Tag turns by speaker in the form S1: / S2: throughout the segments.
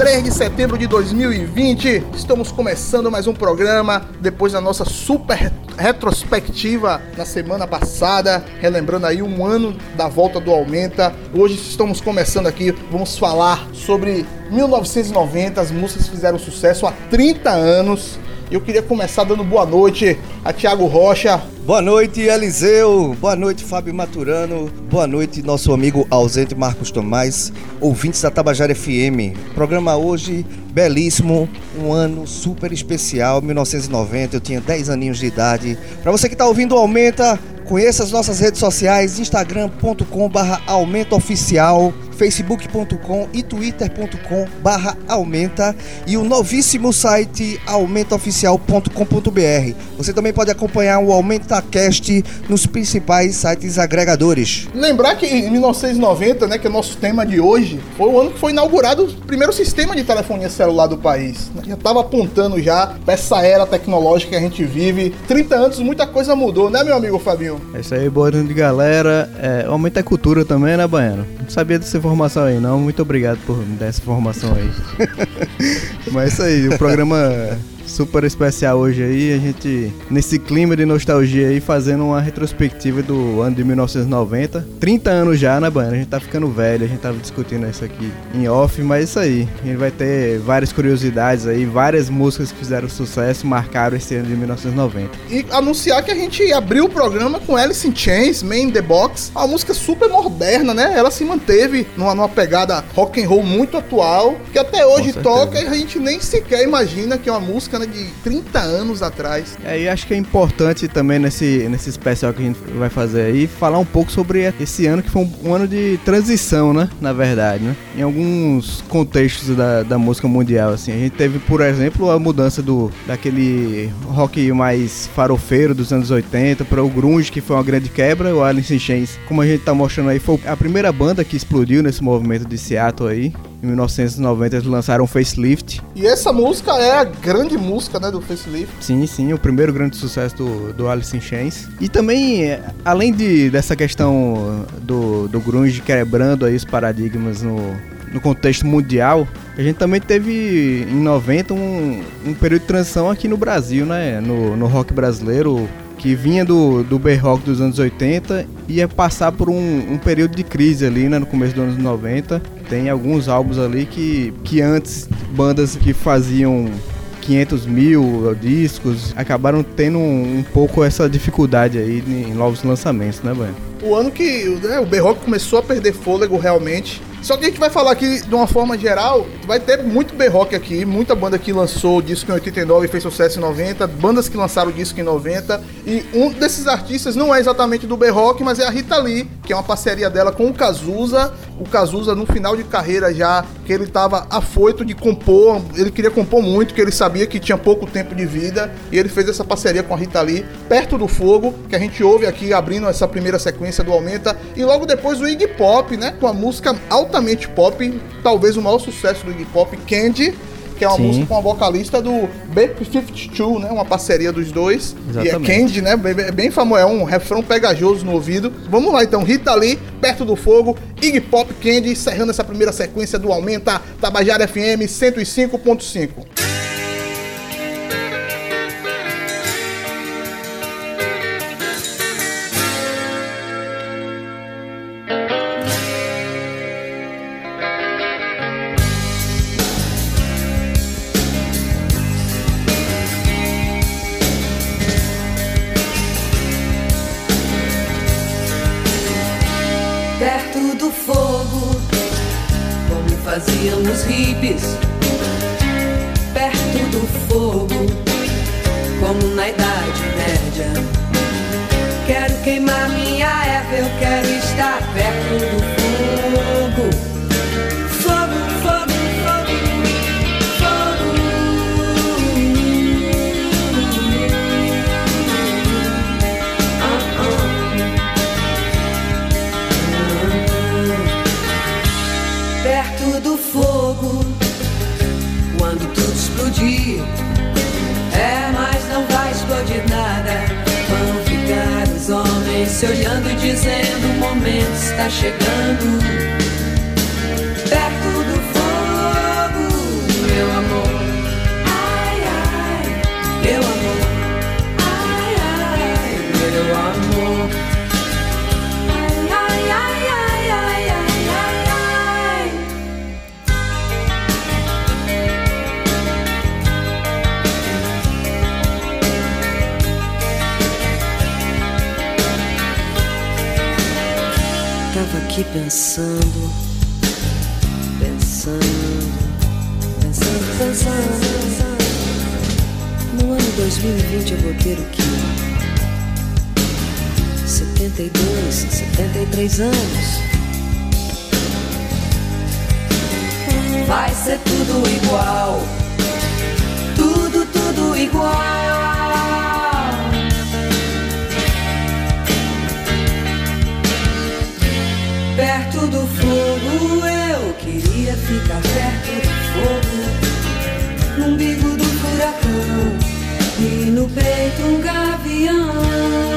S1: 3 de setembro de 2020. Estamos começando mais um programa depois da nossa super retrospectiva na semana passada, relembrando aí um ano da volta do Aumenta. Hoje estamos começando aqui, vamos falar sobre 1990, as músicas fizeram sucesso há 30 anos. Eu queria começar dando boa noite a Tiago Rocha.
S2: Boa noite, Eliseu. Boa noite, Fábio Maturano. Boa noite, nosso amigo ausente Marcos Tomás, ouvintes da Tabajara FM. Programa hoje belíssimo, um ano super especial, 1990. Eu tinha 10 aninhos de idade. Para você que está ouvindo, aumenta. Conheça as nossas redes sociais, instagram.com/aumentooficial facebook.com e twitter.com barra aumenta e o novíssimo site aumentaoficial.com.br. Você também pode acompanhar o AumentaCast nos principais sites agregadores.
S1: Lembrar que em 1990, né, que é o nosso tema de hoje, foi o ano que foi inaugurado o primeiro sistema de telefonia celular do país. Já estava apontando já para essa era tecnológica que a gente vive. 30 anos, muita coisa mudou, né, meu amigo Fabinho?
S3: É isso aí, boa noite, galera. É, aumenta a cultura também, né, Baiano? Não sabia dessa informação aí, não. Muito obrigado por me dar essa informação aí. Mas é isso aí, o programa super especial hoje aí, a gente nesse clima de nostalgia aí fazendo uma retrospectiva do ano de 1990. 30 anos já, né, Baiana? A gente tá ficando velho, a gente tava discutindo isso aqui em off, mas é isso aí. A gente vai ter várias curiosidades aí, várias músicas que fizeram sucesso, marcaram esse ano de 1990.
S1: E anunciar que a gente abriu o programa com Alice in Chains, Man in the Box, uma música super moderna, né? Ela se manteve numa, numa pegada rock and roll muito atual, que até hoje toca e a gente nem sequer imagina que é uma música de 30 anos atrás.
S3: É, e acho que é importante também nesse, nesse especial que a gente vai fazer aí, falar um pouco sobre esse ano que foi um, um ano de transição, né? Na verdade, né? Em alguns contextos da, da música mundial, assim. A gente teve, por exemplo, a mudança do daquele rock mais farofeiro dos anos 80 para o grunge, que foi uma grande quebra. O Alice in Chains, como a gente tá mostrando aí, foi a primeira banda que explodiu nesse movimento de Seattle aí. Em 1990 eles lançaram Facelift.
S1: E essa música é a grande música, né, do Facelift.
S3: Sim, sim, o primeiro grande sucesso do, do Alice in Chains. E também, além de, dessa questão do, do grunge quebrando aí os paradigmas no, no contexto mundial, a gente também teve em 90 um, um período de transição aqui no Brasil, né, no, no rock brasileiro que vinha do, do B-Rock dos anos 80 e ia passar por um, um, período de crise ali, né, no começo dos anos 90. Tem alguns álbuns ali que, que antes bandas que faziam 500 mil discos acabaram tendo um, um pouco essa dificuldade aí em novos lançamentos, né, Bueno?
S1: O ano que né, o B-Rock começou a perder fôlego realmente só que a gente vai falar aqui de uma forma geral, vai ter muito B-Rock aqui, muita banda que lançou disco em 89 e fez sucesso em 90, bandas que lançaram disco em 90, e um desses artistas não é exatamente do B-Rock, mas é a Rita Lee, que é uma parceria dela com o Cazuza, o Cazuza no final de carreira já, que ele estava afoito de compor, ele queria compor muito, que ele sabia que tinha pouco tempo de vida, e ele fez essa parceria com a Rita Lee, Perto do Fogo, que a gente ouve aqui abrindo essa primeira sequência do Aumenta, e logo depois o Iggy Pop, né, com a música altamente pop, talvez o maior sucesso do Iggy Pop, Candy, que é uma Sim. música com a vocalista do B52, né? Uma parceria dos dois. Exatamente. E é Candy, né? Bem, bem famoso, é um refrão pegajoso no ouvido. Vamos lá então, Rita Lee, Perto do Fogo, Iggy Pop Candy, encerrando essa primeira sequência do Aumenta Tabajara FM 105.5.
S4: aqui pensando, pensando, pensando, pensando. No ano 2020 eu vou ter o quê? 72, 73 anos. Vai ser tudo igual, tudo, tudo igual. Perto do fogo, eu queria ficar perto do fogo. No umbigo do furacão e no peito um gavião.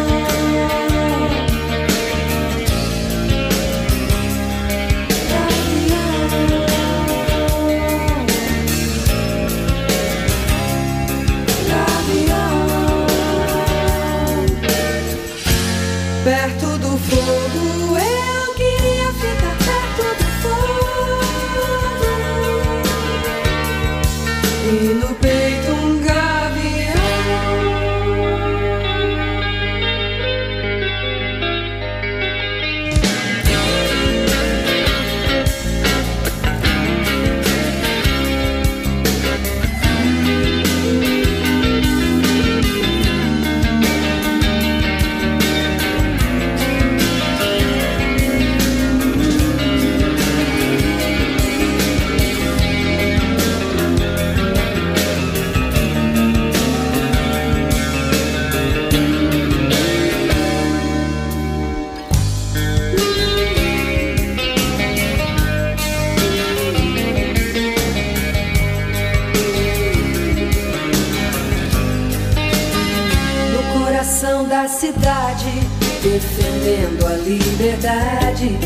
S4: Defendendo a liberdade.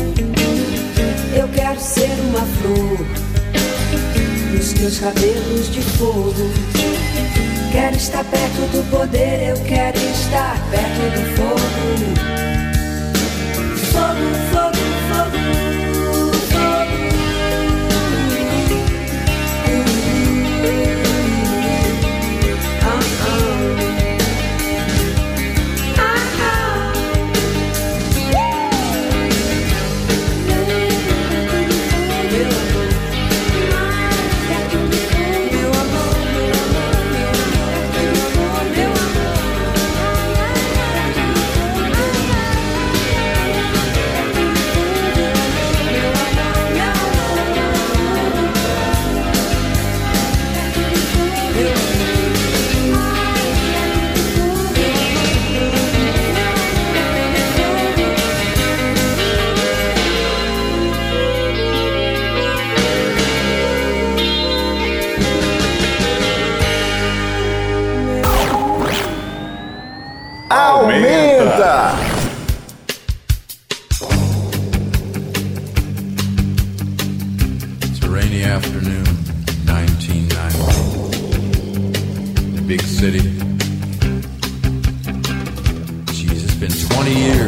S4: Eu quero ser uma flor nos teus cabelos de fogo. Quero estar perto do poder, eu quero estar perto do. Fogo, fogo, fogo,
S5: big city. Jesus, it's been 20 years.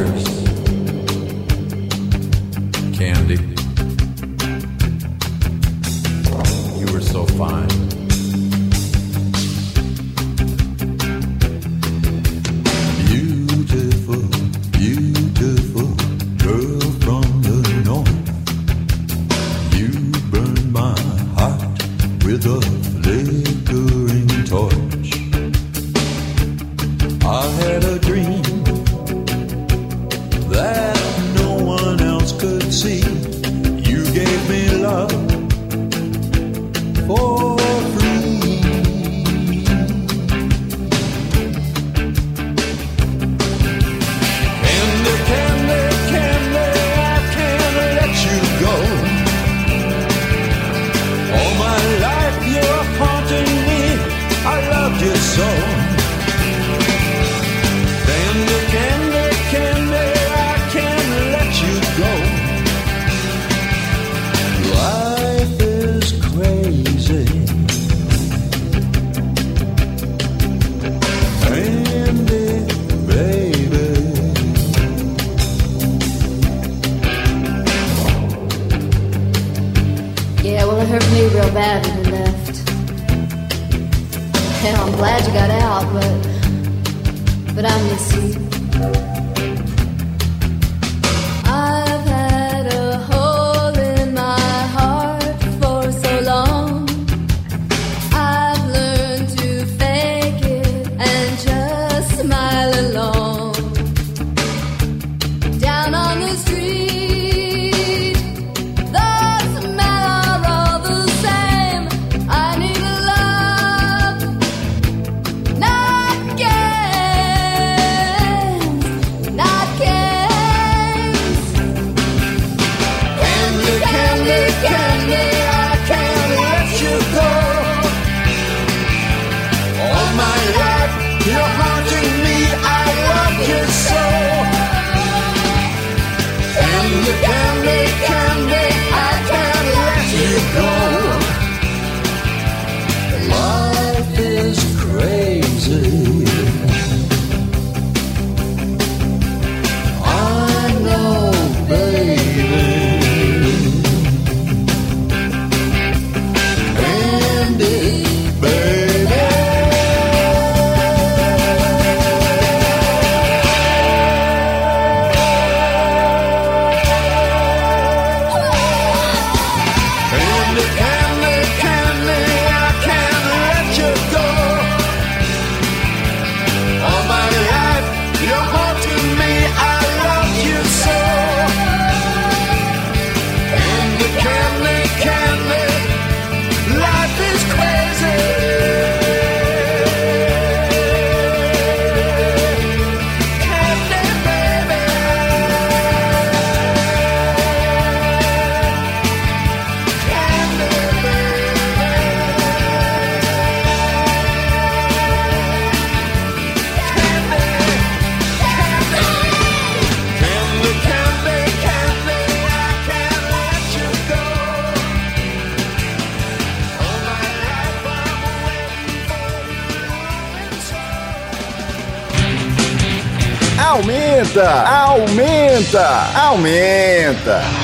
S6: Aumenta, aumenta, aumenta.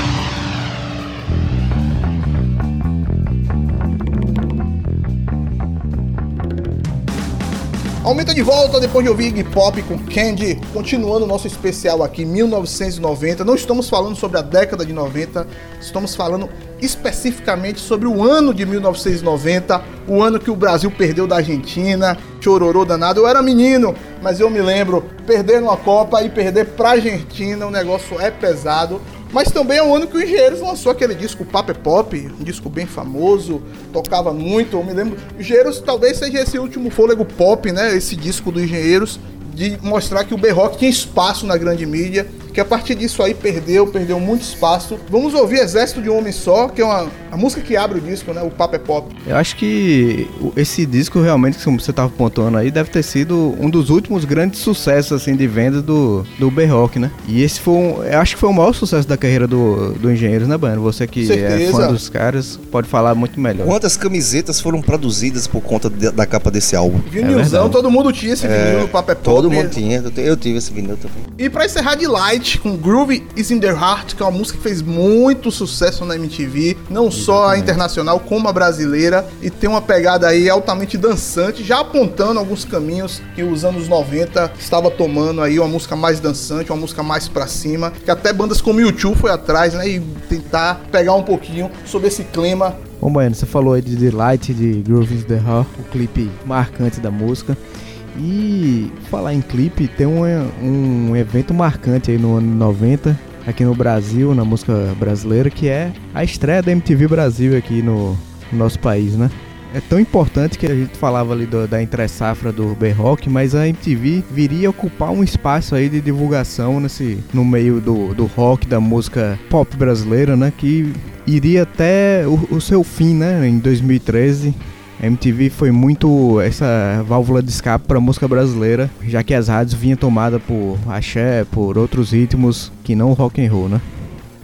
S1: Aumenta de volta depois de ouvir Iggy Pop com Candy, continuando o nosso especial aqui, 1990. Não estamos falando sobre a década de 90, estamos falando especificamente sobre o ano de 1990, o ano que o Brasil perdeu da Argentina, chororô danado. Eu era menino, mas eu me lembro, perder numa Copa e perder pra Argentina, o negócio é pesado. Mas também é o ano que o Engenheiros lançou aquele disco Paper Pop, um disco bem famoso, tocava muito, eu me lembro. Engenheiros talvez seja esse último fôlego pop, né? Esse disco do Engenheiros, de mostrar que o B-Rock tinha espaço na grande mídia, que a partir disso aí perdeu, perdeu muito espaço. Vamos ouvir Exército de um Homem Só, que é uma, a música que abre o disco, né? O Paper Pop.
S3: Eu acho que esse disco realmente, como você tava pontuando aí, deve ter sido um dos últimos grandes sucessos assim de venda do, do B-Rock, né? E esse foi um, eu acho que foi o maior sucesso da carreira do, do Engenheiros, né, Bano? Você que é
S1: Certeza.
S3: fã dos caras, pode falar muito melhor.
S2: Quantas camisetas foram produzidas por conta de- da capa desse álbum?
S1: Vinilzão,
S3: verdade.
S1: todo mundo tinha esse vinil no Paper Pop.
S2: Todo mundo tinha, eu tive esse vinil também.
S1: E pra encerrar de Light com Groove is in Their Heart, que é uma música que fez muito sucesso na MTV, não só a internacional como a brasileira, e tem uma pegada aí altamente dançante, já apontando alguns caminhos que os anos 90 estava tomando aí, uma música mais dançante, uma música mais pra cima, que até bandas como YouTube foi atrás, né, e tentar pegar um pouquinho sobre esse clima
S3: Bom, Baiano, você falou aí de Delight, de Groove is the Heart, o clipe marcante da música. E falar em clipe, tem um, um evento marcante aí no ano 90, aqui no Brasil, na música brasileira, que é a estreia da MTV Brasil aqui no, no nosso país, né? É tão importante que a gente falava ali do- da entre-safra do B-Rock, mas a MTV viria ocupar um espaço aí de divulgação nesse, no meio do, do rock, da música pop brasileira, né? Que iria até o, o seu fim, né? Em 2013. MTV foi muito essa válvula de escape para música brasileira, já que as rádios vinham tomadas por axé, por outros ritmos que não rock and roll, né?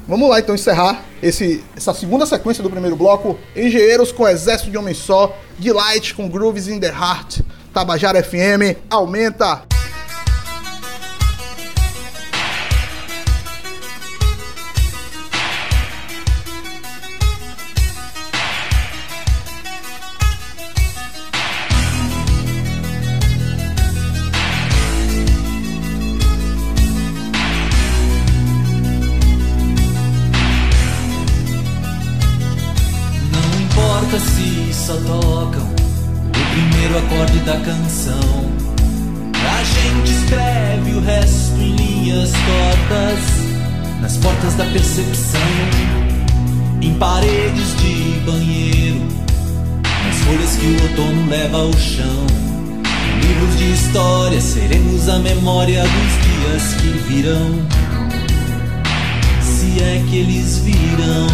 S1: Vamos lá então encerrar esse, essa segunda sequência do primeiro bloco. Engenheiros com Exército de Homem Só, Delight com Grooves in the Heart, Tabajara FM, aumenta.
S7: Livros de história seremos a memória dos dias que virão, se é que eles virão.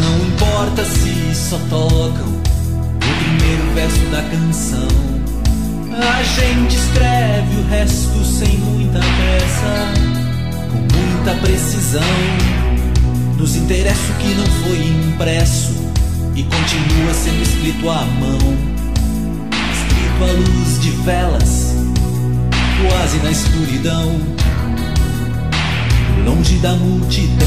S7: Não importa se só tocam o primeiro verso da canção. A gente escreve o resto sem muita pressa, muita precisão. Nos interessa o que não foi impresso e continua sendo escrito à mão. Escrito à luz de velas, quase na escuridão, longe da multidão.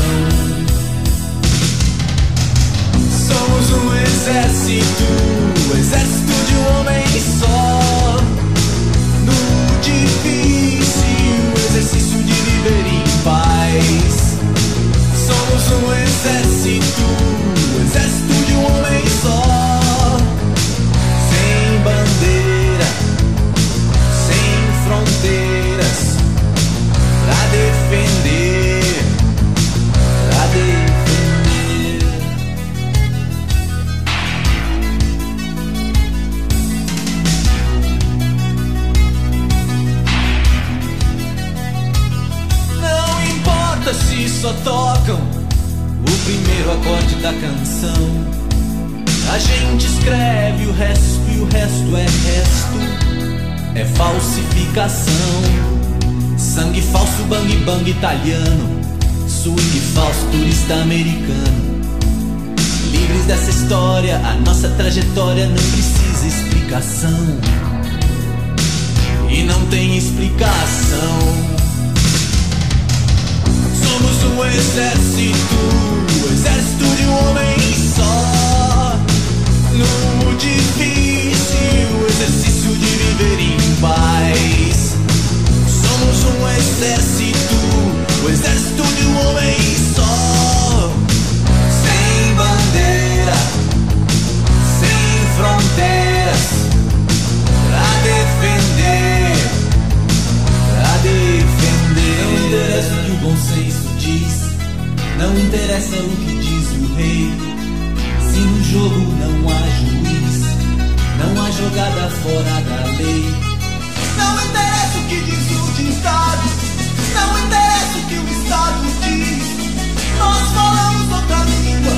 S7: Somos um exército, um exército de um homem só. No difícil exercício de viver paz. Somos um exército, um exército só tocam o primeiro acorde da canção. A gente escreve o resto e o resto é resto. É falsificação. Sangue falso, bang bang italiano. Swing falso, turista americano. Livres dessa história, a nossa trajetória não precisa explicação. E não tem explicação. Um exército, um exército de um homem só. No difícil exercício de viver em paz. Somos um exército, um exército de um homem só. Sem bandeira, sem fronteiras, pra defender pra defender. Interessa o que o bom senso diz, não interessa o que diz o rei. Se no jogo não há juiz, não há jogada fora da lei. Não interessa o que diz o ditado, não interessa o que o Estado diz. Nós falamos outra língua,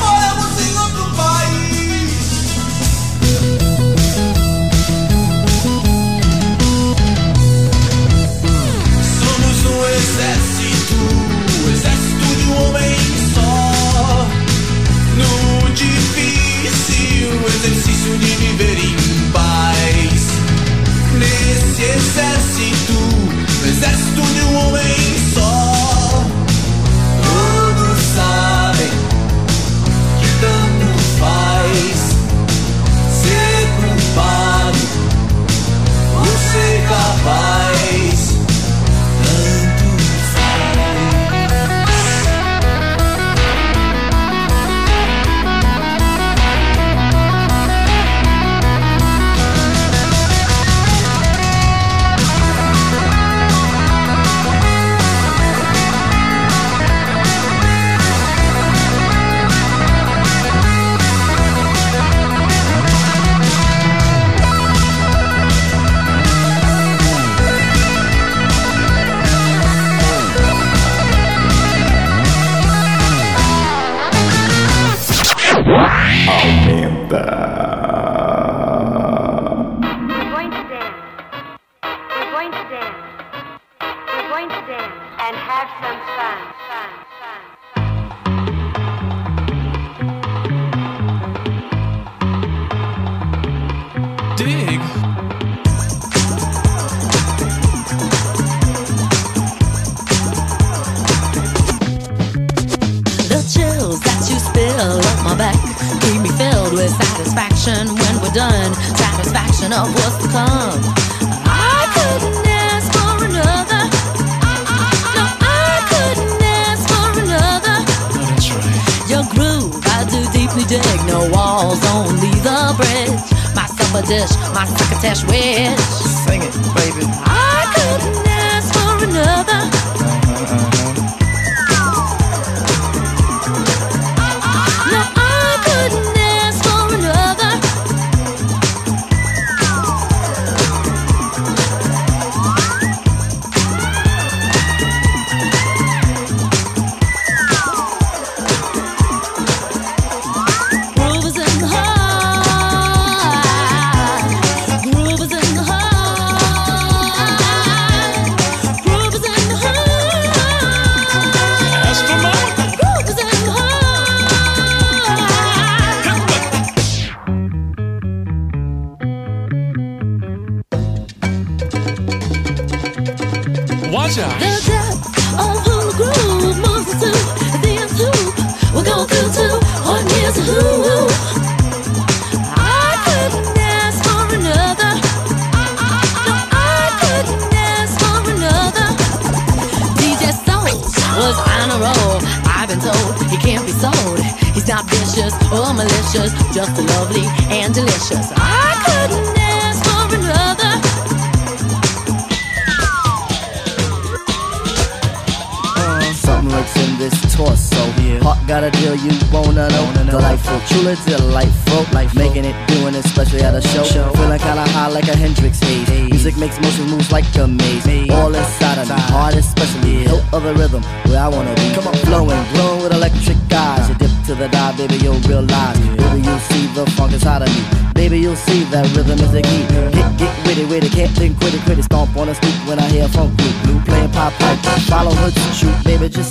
S7: moramos em outro país. Somos No difícil exercício de viver em paz. Nesse exército, um exército de um homem só. Todos sabem que tanto faz ser culpado ou ser capaz.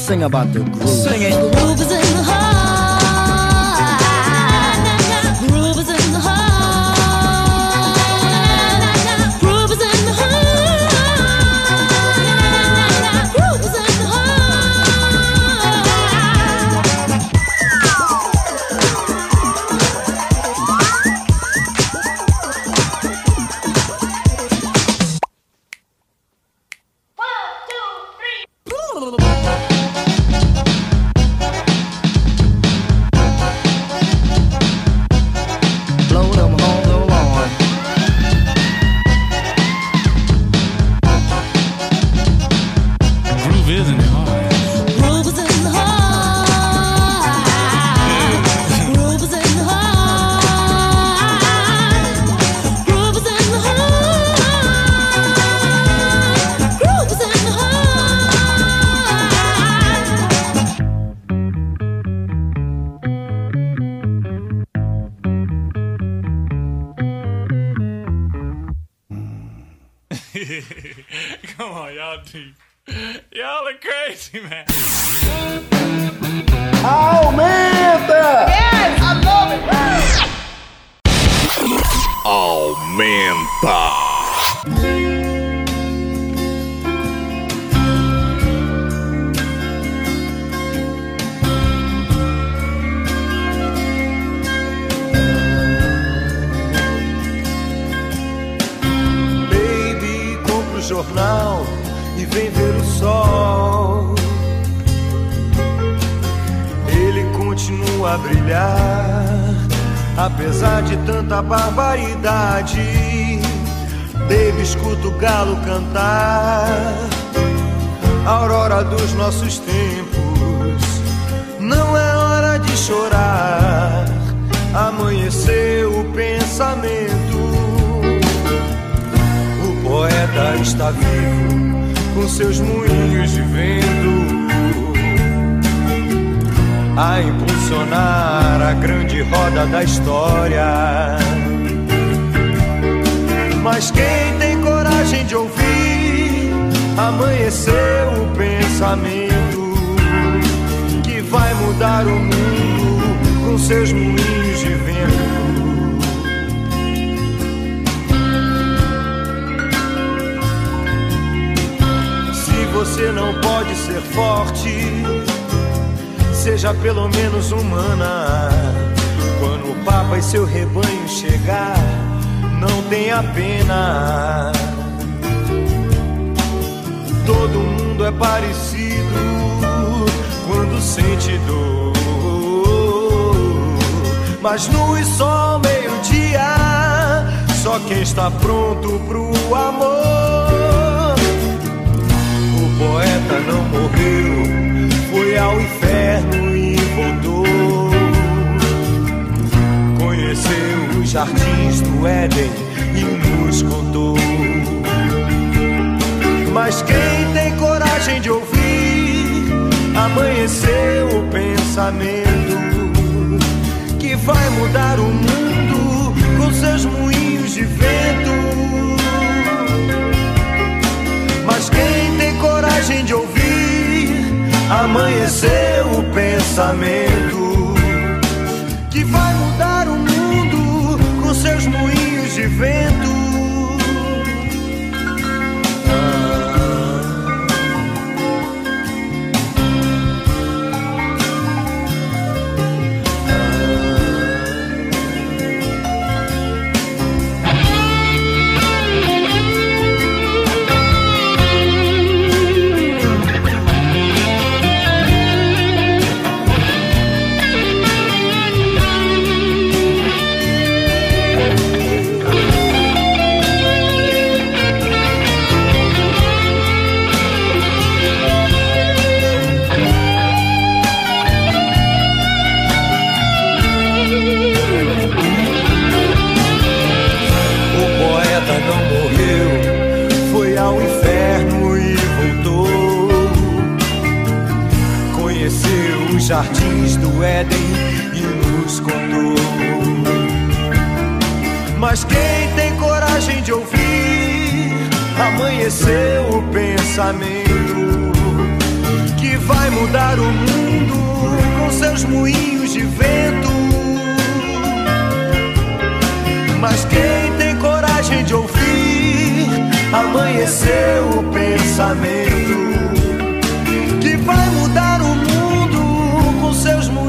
S8: Sing
S9: about the groove. Sing it.
S5: Groove
S10: amanheceu o pensamento que vai mudar o mundo com seus moinhos de vento.
S5: Éden e nos contou. Mas quem tem coragem de ouvir, amanheceu o pensamento que vai mudar o mundo com seus moinhos de vento. Mas quem tem coragem de ouvir, amanheceu o pensamento que vai mudar o mundo com seus moinhos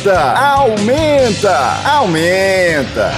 S6: Aumenta, aumenta, aumenta.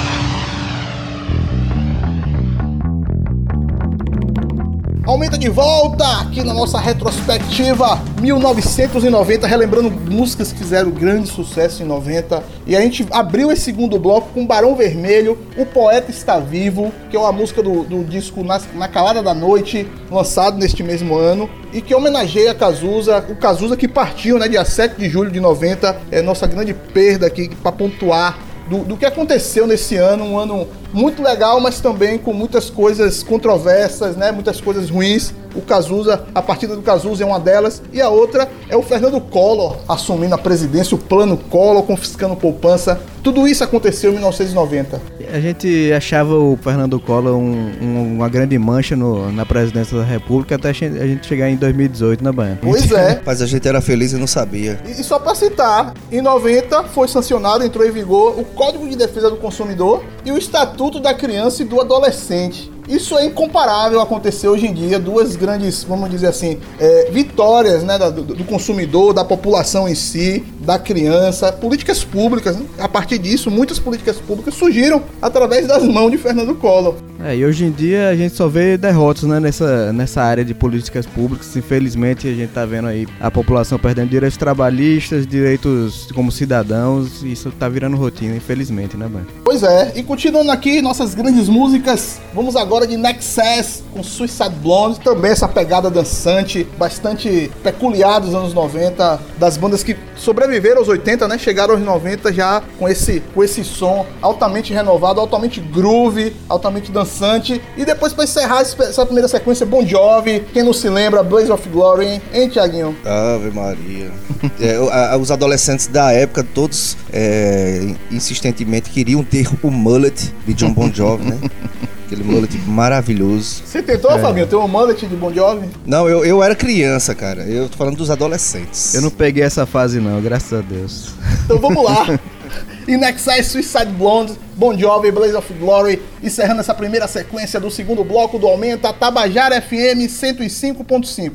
S1: Aumenta de volta aqui na nossa retrospectiva 1990, relembrando músicas que fizeram grande sucesso em 90. E a gente abriu esse segundo bloco com Barão Vermelho, O Poeta Está Vivo, que é uma música do, do disco Na, Na Calada da Noite, lançado neste mesmo ano. E que homenageia Cazuza, o Cazuza que partiu, né, dia 7 de julho de 90. É nossa grande perda aqui para pontuar do, do que aconteceu nesse ano, um ano muito legal, mas também com muitas coisas controversas, né? Muitas coisas ruins. O Cazuza, a partida do Cazuza é uma delas, e a outra é o Fernando Collor assumindo a presidência, o plano Collor, confiscando poupança. Tudo isso aconteceu em 1990.
S3: A gente achava o Fernando Collor um- um- uma grande mancha no- na presidência da República até a gente chegar em 2018 na Banha.
S1: Pois é.
S2: Mas a gente era feliz e não sabia.
S1: E, e só para citar, em 90 foi sancionado, entrou em vigor o Código de Defesa do Consumidor e o Estatuto da Criança e do Adolescente. Isso é incomparável acontecer hoje em dia, duas grandes, vamos dizer assim, é, vitórias né, do, do consumidor, da população em si, da criança, políticas públicas. né? A partir disso, muitas políticas públicas surgiram através das mãos de Fernando Collor.
S3: É, e hoje em dia a gente só vê derrotas né, nessa, nessa área de políticas públicas. Infelizmente a gente tá vendo aí a população perdendo direitos trabalhistas, direitos como cidadãos, isso tá virando rotina, infelizmente, né, Banha?
S1: Pois é, e continuando aqui nossas grandes músicas, vamos agora de Nexus com Suicide Blonde, também essa pegada dançante, bastante peculiar dos anos 90, das bandas que sobreviveram aos 80, né? Chegaram aos 90 já com esse, com esse som altamente renovado, altamente groove, altamente dançante. E depois para encerrar essa primeira sequência, Bon Jovi, quem não se lembra, Blaze of Glory, hein, hein Tiaguinho?
S2: Ave Maria. É, a- os adolescentes da época, todos é, insistentemente queriam ter o mullet de John Bon Jovi, né? Aquele mullet maravilhoso.
S1: Você tentou,
S3: É.
S1: Fabinho, ter um mullet de Bon Jovi?
S2: Não, eu, eu era criança, cara. Eu tô falando dos adolescentes.
S3: Eu não peguei essa fase não, graças a Deus.
S1: Então vamos lá. Nexus Suicide Blonde, Bon Jovi, Blaze of Glory, encerrando essa primeira sequência do segundo bloco do Aumenta, Tabajara FM 105.5.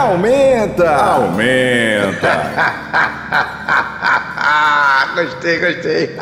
S6: Aumenta! Aumenta!
S11: Gostei, gostei.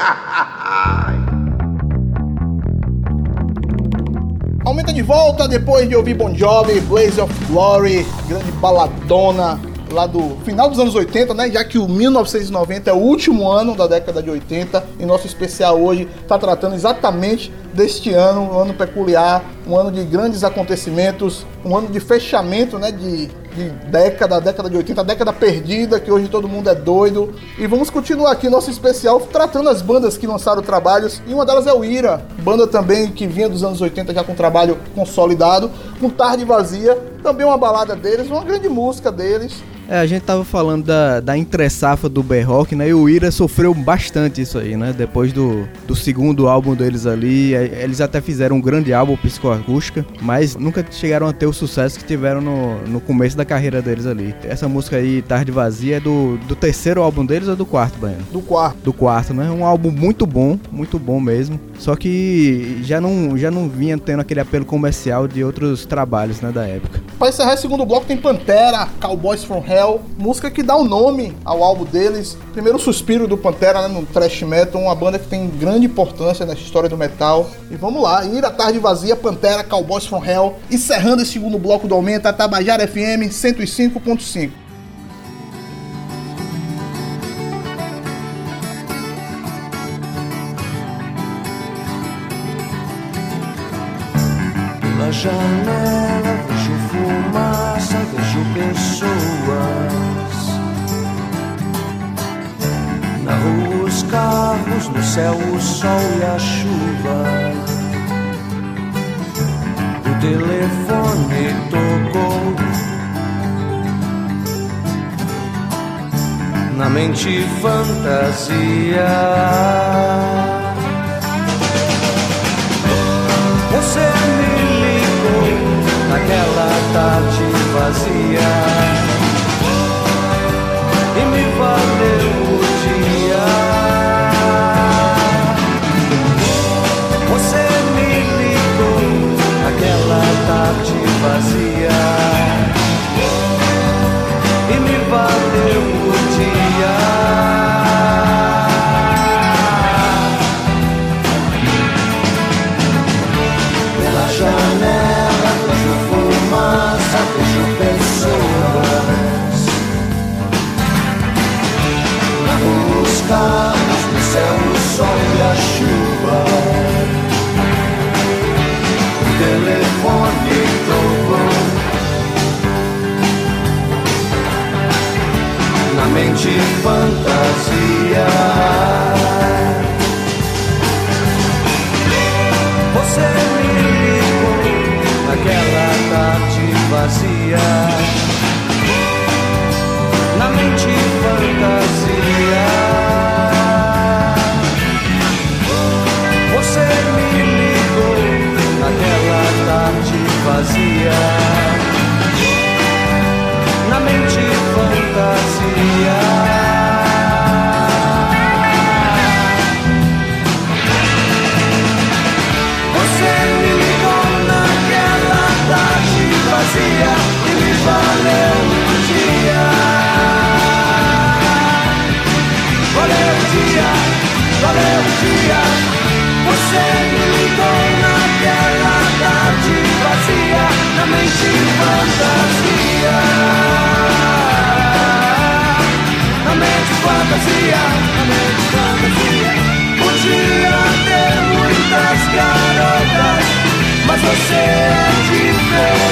S1: Aumenta de volta depois de ouvir Bon Jovi, Blaze of Glory, grande baladona lá do final dos anos 80, né? Já que o 1990 é o último ano da década de 80 e nosso especial hoje está tratando exatamente deste ano, um ano peculiar, um ano de grandes acontecimentos, um ano de fechamento, né? De, de década, década de 80, década perdida, que hoje todo mundo é doido. E vamos continuar aqui nosso especial tratando as bandas que lançaram trabalhos, e uma delas é o Ira, banda também que vinha dos anos 80 já com trabalho consolidado, com Tarde Vazia, também uma balada deles, uma grande música deles.
S3: É, a gente tava falando da, da entre-safra do B-Rock, né? E o Ira sofreu bastante isso aí, né? Depois do, do segundo álbum deles ali, é, eles até fizeram um grande álbum psicoacústica, mas nunca chegaram a ter o sucesso que tiveram no, no começo da carreira deles ali. Essa música aí, Tarde Vazia, é do, do terceiro álbum deles ou do quarto, Baiano?
S1: Do quarto.
S3: Do quarto, né? Um álbum muito bom, muito bom mesmo. Só que já não, já não vinha tendo aquele apelo comercial de outros trabalhos, né, da época.
S1: Para encerrar esse segundo bloco tem Pantera, Cowboys from Hell, música que dá o nome ao álbum deles. Primeiro suspiro do Pantera né, no thrash metal, uma banda que tem grande importância na história do metal. E vamos lá, Ir à Tarde Vazia, Pantera, Cowboys from Hell, encerrando esse segundo bloco do Aumenta, Tabajara FM 105.5.
S5: Mente fantasia. Você me ligou naquela tarde vazia Mente fantasia. Você me ligou naquela tarde vazia. Na mente fantasia. Você me ligou naquela tarde vazia. Na mente fantasia. Você me ligou naquela tarde vazia Na mente fantasia.
S12: Na mente fantasia Na mente fantasia. Podia ter muitas garotas Mas você é diferente.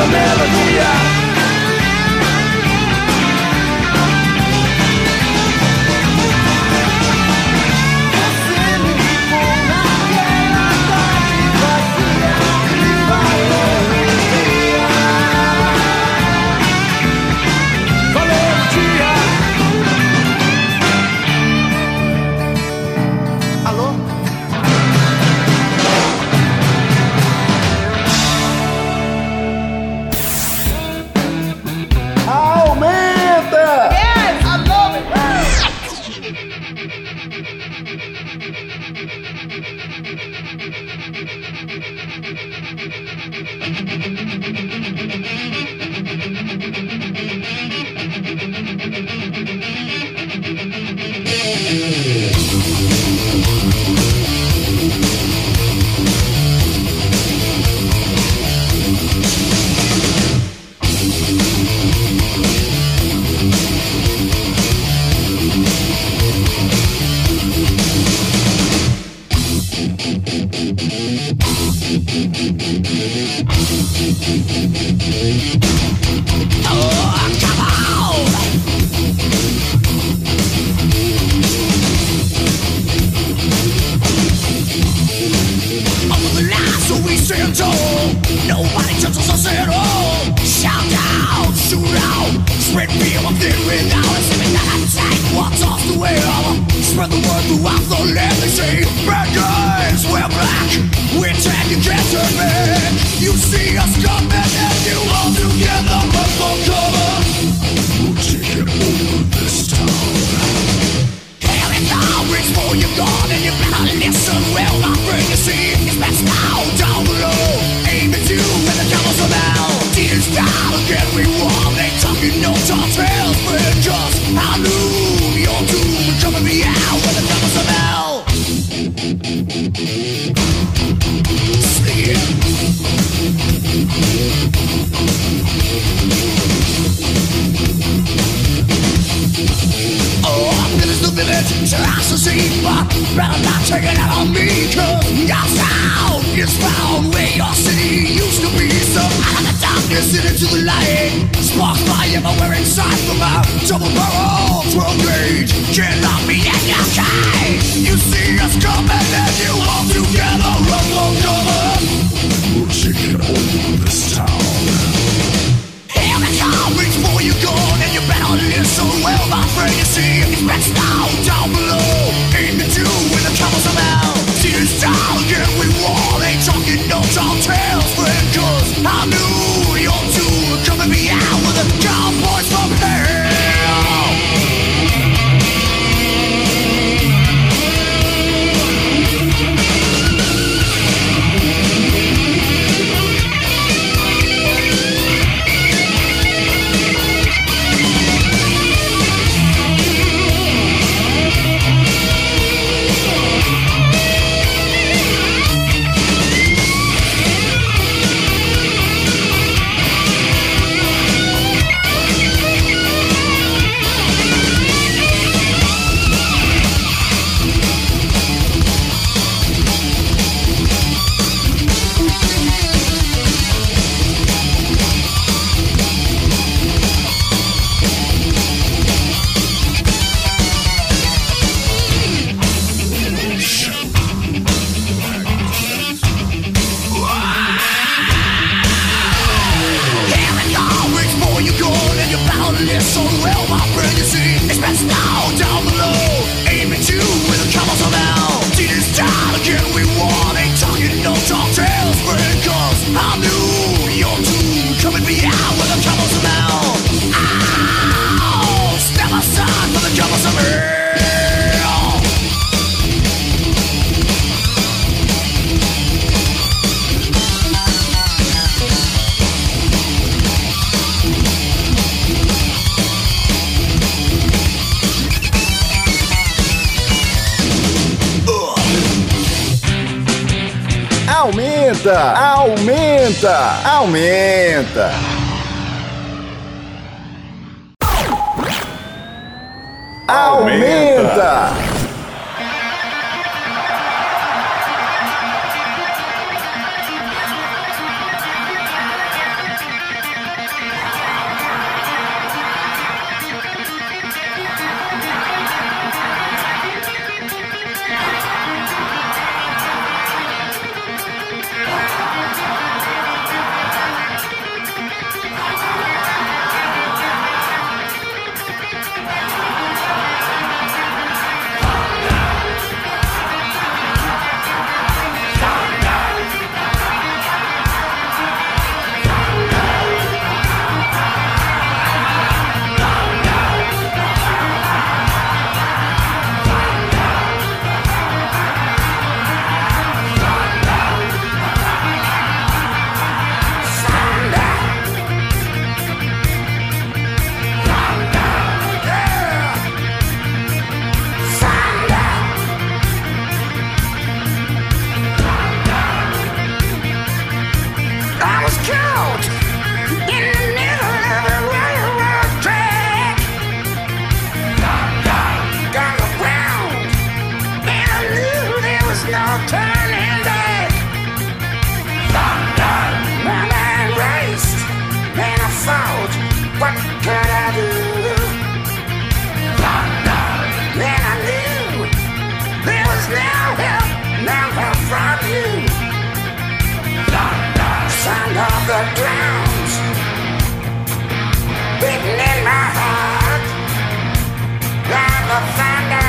S12: da melodia.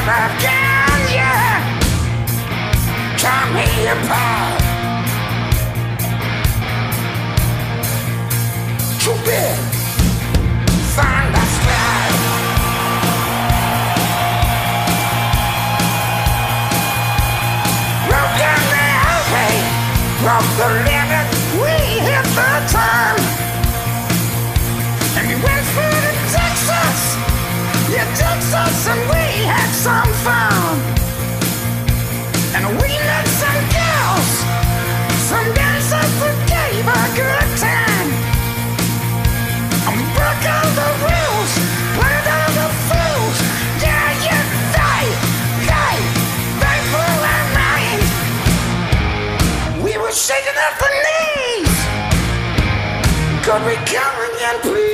S7: Of
S13: guns, yeah, tear me apart. Too big, thunderstrike. Broke down the highway, broke the limit, we hit the turn. And we went through to Texas, yeah, Texas, and we some fun. And we met some girls, some dancers that gave a good time. And we broke all the rules, played all the fools, yeah, yeah, they, they, they blew our minds. We were shaking up the knees. Could we come again, please?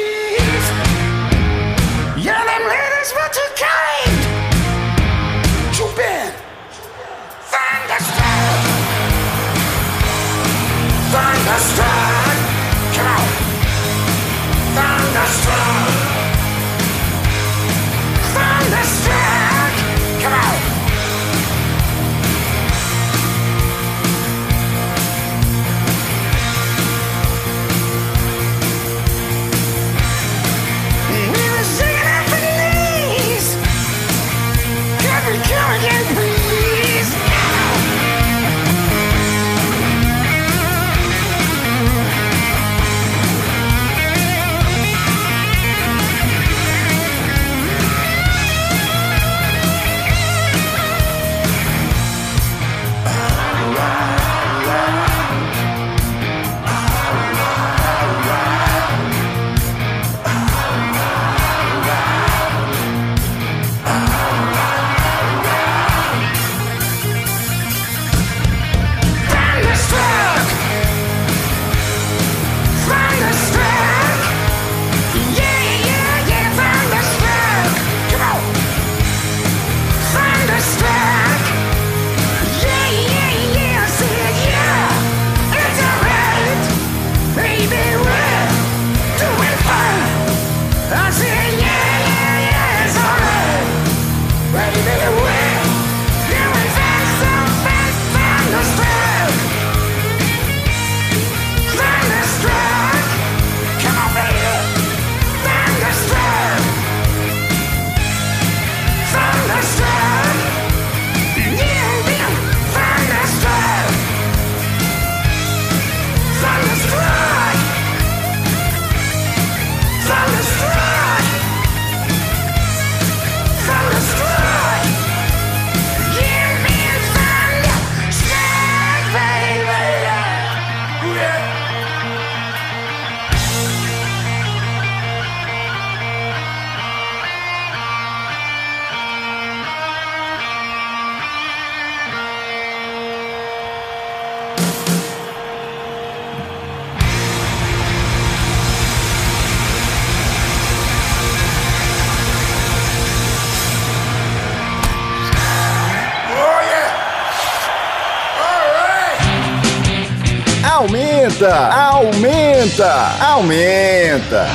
S6: Aumenta, aumenta, aumenta.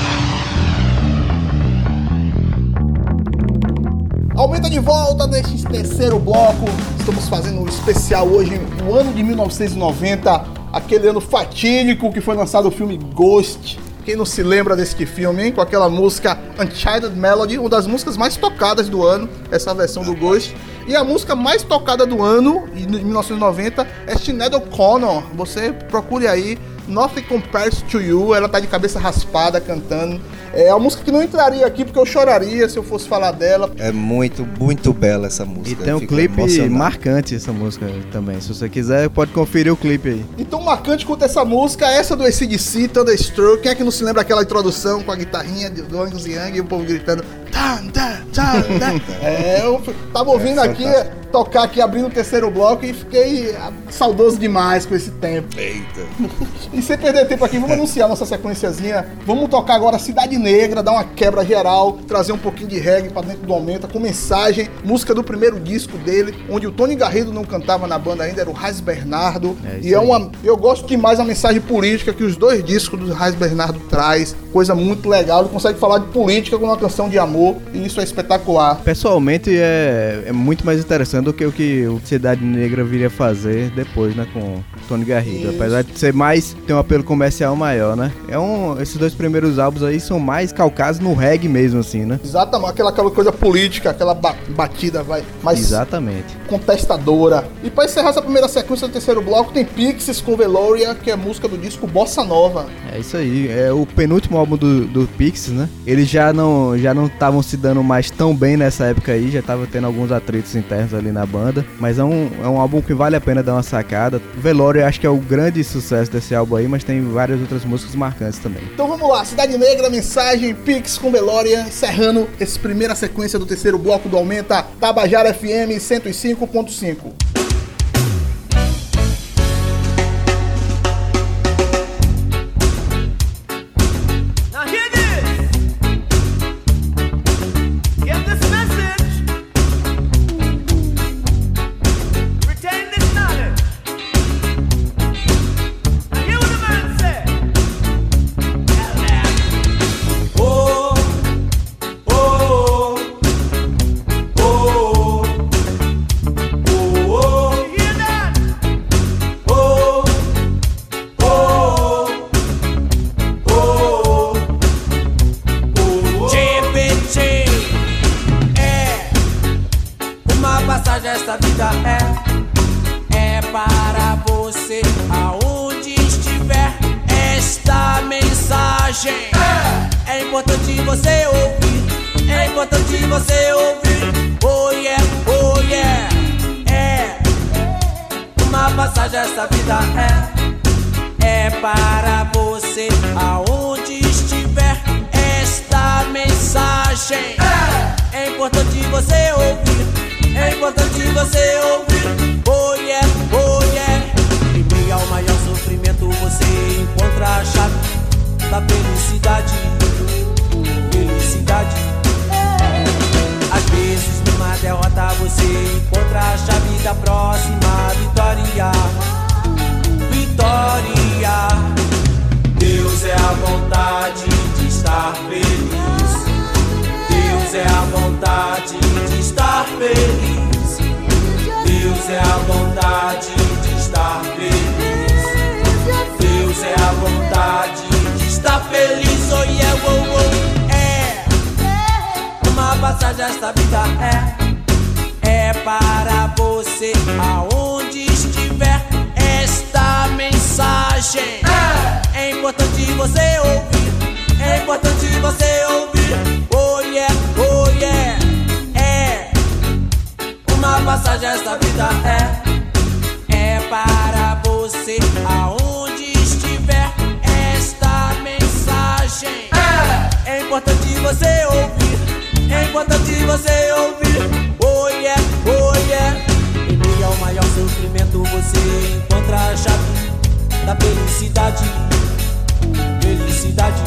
S1: Aumenta de volta neste terceiro bloco. Estamos fazendo um especial hoje, no ano de 1990, aquele ano fatídico que foi lançado o filme Ghost. Quem não se lembra desse filme, hein? Com aquela música Unchilded Melody, uma das músicas mais tocadas do ano, essa versão do Ghost. E a música mais tocada do ano, de 1990, é Sinead O'Connor. Você procure aí, Nothing Compares to You. Ela tá de cabeça raspada cantando. É uma música que não entraria aqui porque eu choraria se eu fosse falar dela.
S2: É muito, muito bela essa música.
S3: E tem um clipe
S2: emocionado.
S3: marcante essa música também. Se você quiser, pode conferir o clipe aí.
S1: Então, marcante quanto essa música, essa do ACDC, Thunderstroke. Quem é que não se lembra daquela introdução com a guitarrinha do do Angus Young e o povo gritando. Tan, tan, tan, tan. É, eu tava ouvindo
S2: É
S1: aqui,
S2: fantástico.
S1: Tocar aqui, abrindo o terceiro bloco e fiquei ah, saudoso demais com esse tempo.
S2: Eita.
S1: E sem perder tempo aqui, vamos anunciar nossa sequenciazinha. Vamos tocar agora Cidade Negra, dar uma quebra geral, trazer um pouquinho de reggae pra dentro do Aumenta, com mensagem, música do primeiro disco dele, onde o Tony Garrido não cantava na banda ainda, era o Raiz Bernardo.
S3: É
S1: e é uma. Eu gosto demais da mensagem política que os dois discos do Raiz Bernardo traz. Coisa muito legal. Ele consegue falar de política com uma canção de amor. E isso é espetacular.
S3: Pessoalmente é, é muito mais interessante do que o que o Cidade Negra viria fazer depois, né, com Tony Garrido.
S1: Isso.
S3: Apesar de ser mais, ter um apelo comercial maior, né? É um, esses dois primeiros álbuns aí são mais calcados no reggae mesmo, assim, né?
S1: Exatamente, aquela, aquela coisa política, aquela ba- batida, vai. Mais
S3: Exatamente.
S1: contestadora. E pra encerrar essa primeira sequência do terceiro bloco, tem Pixies com Veloria, que é música do disco Bossa Nova.
S3: É isso aí, é o penúltimo álbum do, do Pixies, né? Eles já não já não estavam se dando mais tão bem nessa época aí, já tava tendo alguns atritos internos ali na banda, mas é um, é um álbum que vale a pena dar uma sacada. Veloria acho que é o grande sucesso desse álbum aí, mas tem várias outras músicas marcantes também.
S1: Então vamos lá, Cidade Negra, mensagem, Pix com Veloria, encerrando essa primeira sequência do terceiro bloco do Aumenta, Tabajara FM 105.5.
S14: passagem esta vida é é para você aonde estiver esta mensagem. É importante você ouvir, é importante você ouvir. Oh yeah, oh yeah. Em meio ao maior sofrimento você encontra a chave da felicidade. Felicidade. Às vezes derrota você encontra a chave da próxima vitória vitória. Deus é a vontade de estar feliz. Deus é a vontade de estar feliz. Deus é a vontade de estar feliz. Deus é a vontade de estar feliz. Oh yeah, oh, oh. É uma passagem esta vida é é para você aonde estiver esta mensagem. É importante você ouvir, é importante você ouvir. Oh yeah, oh yeah, é uma passagem esta vida é é para você aonde estiver esta mensagem. É importante você ouvir, é importante você ouvir. Ao sofrimento você encontra a chave da felicidade. Felicidade.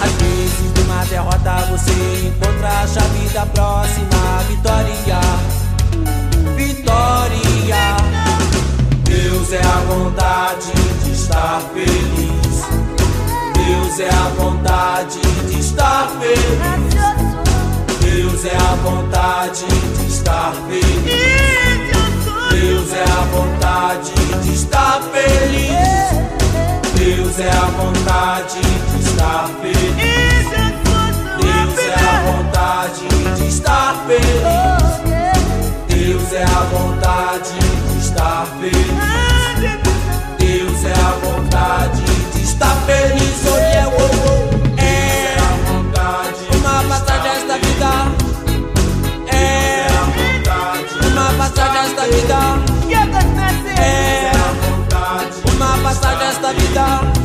S14: Às vezes numa derrota você encontra a chave da próxima vitória. Vitória. Deus é a vontade de feliz. Deus é a vontade de estar feliz. Deus é a vontade de estar feliz. Deus é a vontade de estar feliz. Deus é a vontade de estar feliz. Deus é a vontade de estar feliz. Deus é a vontade de estar feliz. Deus é a vontade de estar feliz. Olha, é, esta vida. É uma passagem esta vida. É uma passagem esta vida.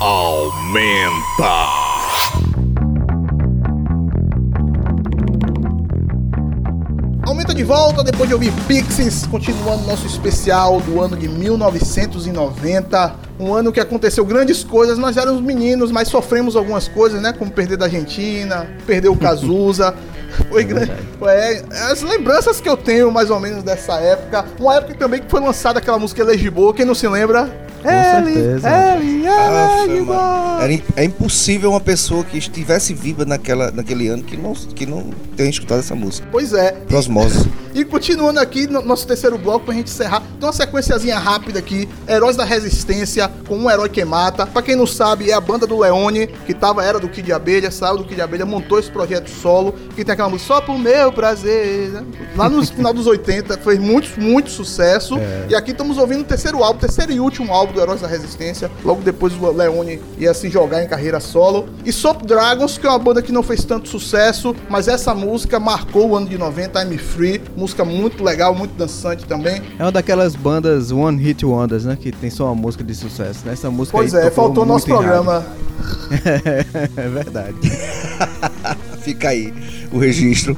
S15: Aumenta.
S16: Aumenta
S1: de volta depois de ouvir Pixies, continuando nosso especial do ano de 1990. Um ano que aconteceu grandes coisas. Nós éramos meninos, mas sofremos algumas coisas, né? Como perder da Argentina, perder o Cazuza. Foi grande. É, é, as lembranças que eu tenho mais ou menos dessa época. Uma época também que foi lançada aquela música Elegibo. Quem não se lembra?
S2: Certeza. Era im- é impossível uma pessoa que estivesse viva naquela, naquele ano que não, que não tenha escutado essa música.
S1: Pois é.
S2: Por osmose.
S1: E continuando aqui no nosso terceiro bloco pra gente encerrar, tem uma sequenciazinha rápida aqui, Heróis da Resistência, com um herói que mata. Pra quem não sabe, é a banda do Leone, que tava, era do Kid de Abelha, saiu do Kid de Abelha, montou esse projeto solo, que tem aquela música Só pro meu prazer. né? Lá no final dos 80, fez muito, muito sucesso. E aqui estamos ouvindo o terceiro álbum, terceiro e último álbum do Heróis da Resistência. Logo depois o Leone ia se jogar em carreira solo. E Soap Dragons, que é uma banda que não fez tanto sucesso, mas essa música marcou o ano de 90, I'm Free. Música muito legal, muito dançante também.
S3: É uma daquelas bandas One Hit Wonders, né? Que tem só uma música de sucesso, né? Essa música
S1: Pois é, faltou nosso programa.
S3: é verdade.
S2: Fica aí o registro.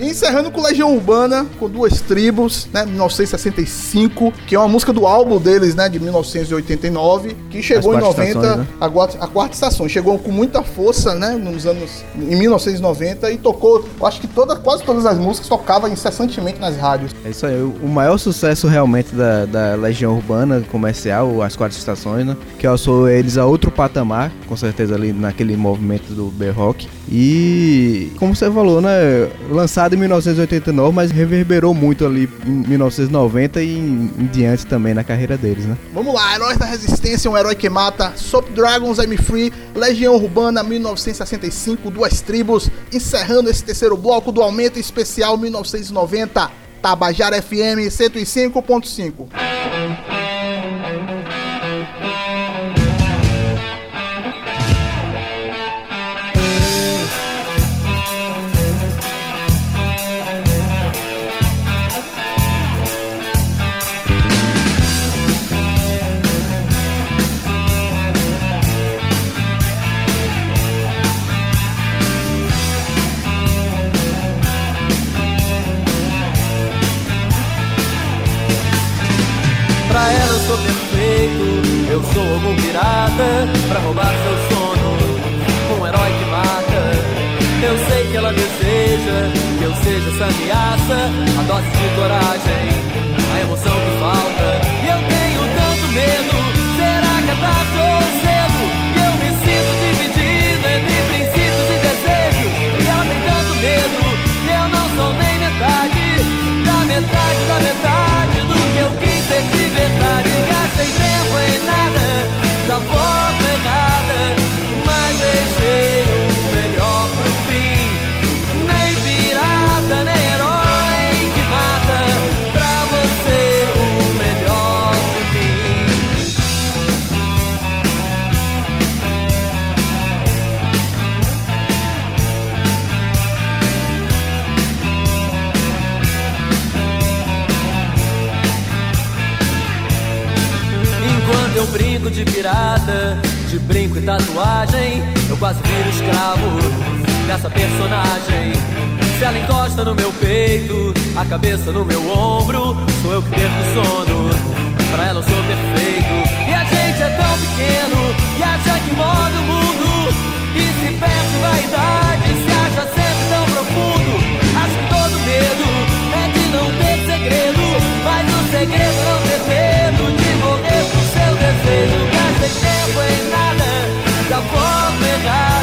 S1: E encerrando com Legião Urbana, com duas tribos, né? 1965, que é uma música do álbum deles, né? De 1989, que chegou em
S3: As quatro
S1: 90,
S3: estações, né?
S1: a, quarta, a quarta estação. Chegou com muita força, né? Nos anos. Em 1990 e tocou, eu acho que toda, quase todas as músicas tocavam incessantemente nas rádios.
S3: É isso aí. O o maior sucesso realmente da, da Legião Urbana comercial, as quatro estações, né? Que alçou eles a outro patamar, com certeza ali naquele movimento do B-Rock. E, como você falou, né? Lançado em 1989, mas reverberou muito ali em 1990 e em, em diante também na carreira deles, né?
S1: Vamos lá, Heróis da Resistência, um herói que mata, Soap Dragons, I'm Free, Legião Urbana 1965, duas tribos, encerrando esse terceiro bloco do Aumento Especial 1990, Tabajara FM 105.5.
S17: pirata Pra roubar seu sono, um herói que mata Eu sei que ela deseja que eu seja essa ameaça. A dose de coragem, a emoção que falta. E eu tenho tanto medo, será que é de pirata, de brinco e tatuagem, eu quase viro escravo dessa personagem. Se ela encosta no meu peito, a cabeça no meu ombro, sou eu que perco o sono. Pra ela eu sou perfeito. E a gente é tão pequeno, e acha que mora o mundo. E se perde vaidade, se Gastei tempo em nada, da forma errada.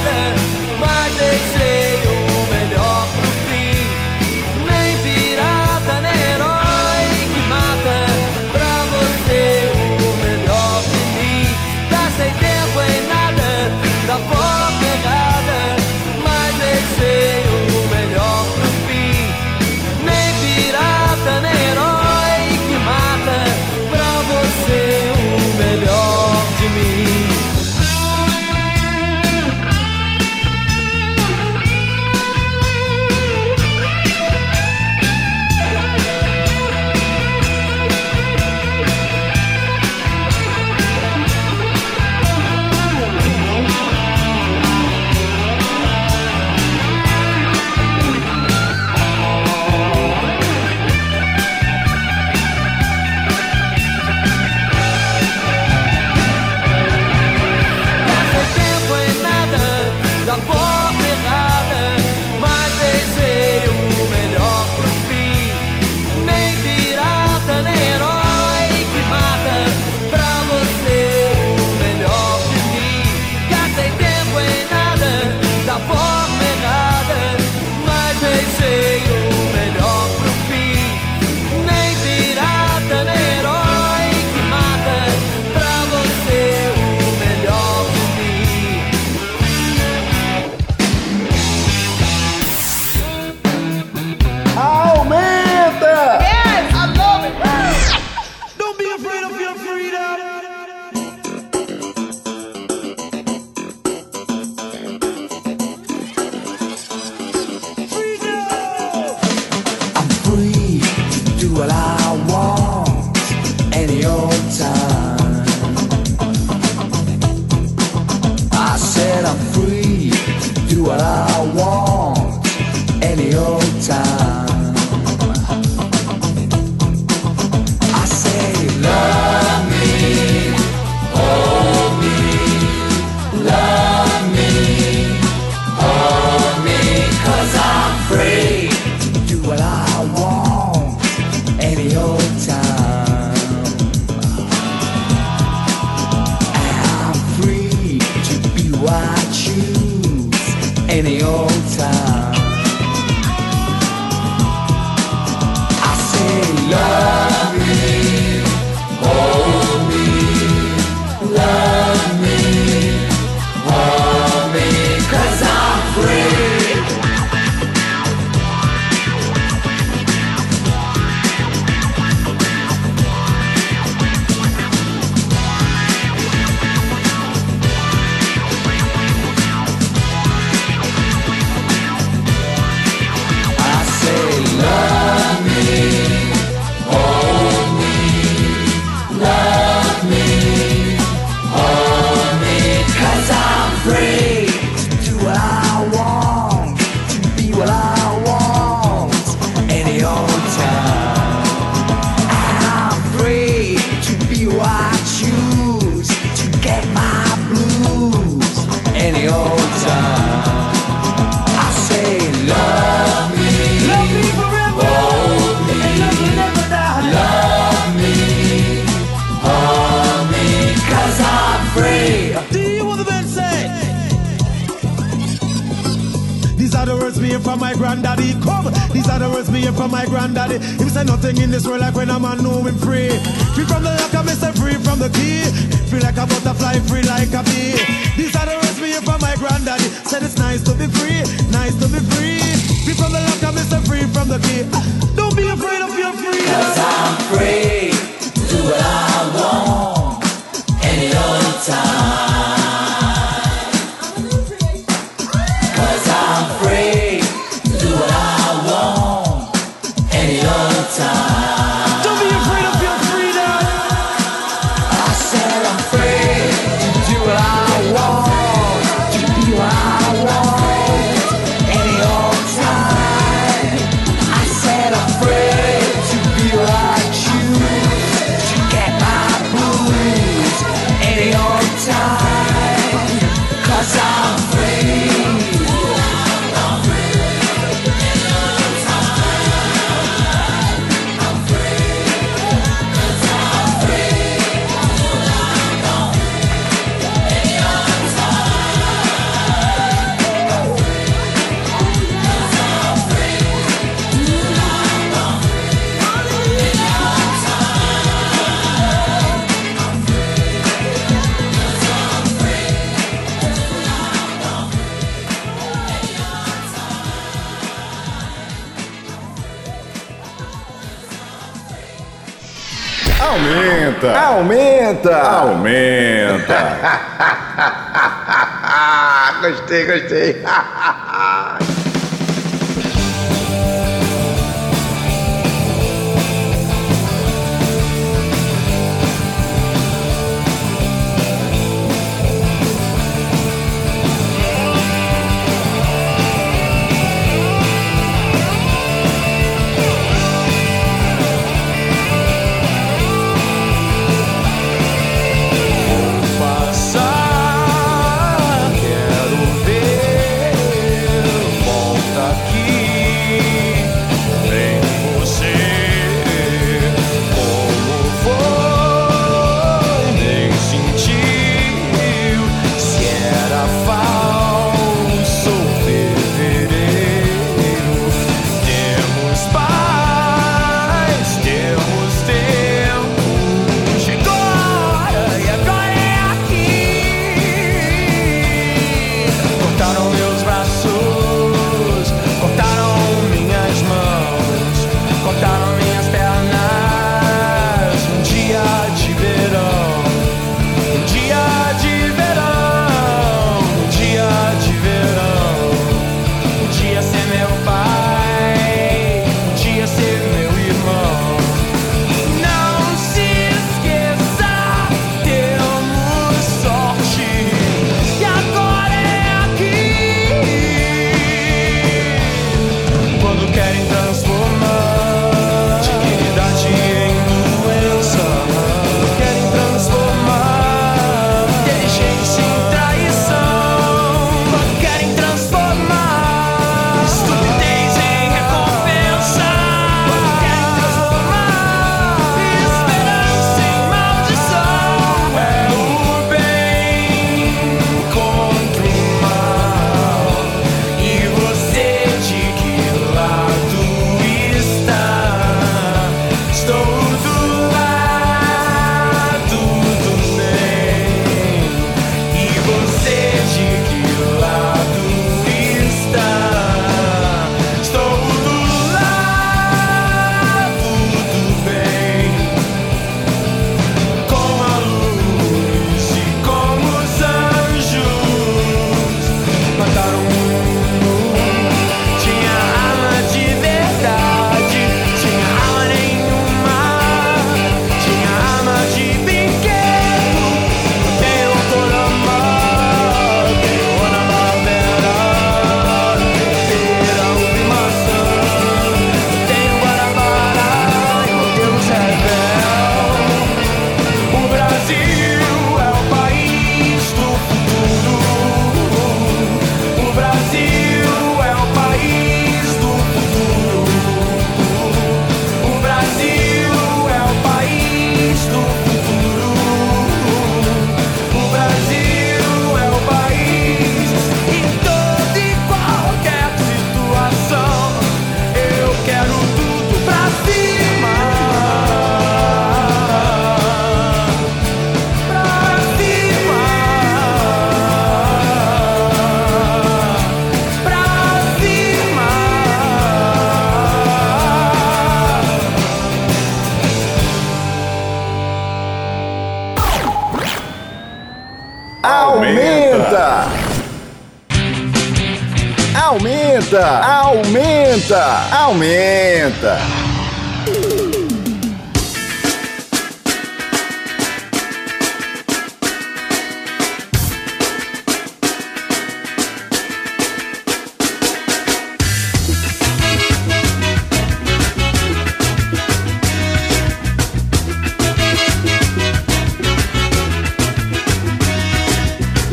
S6: Aumenta.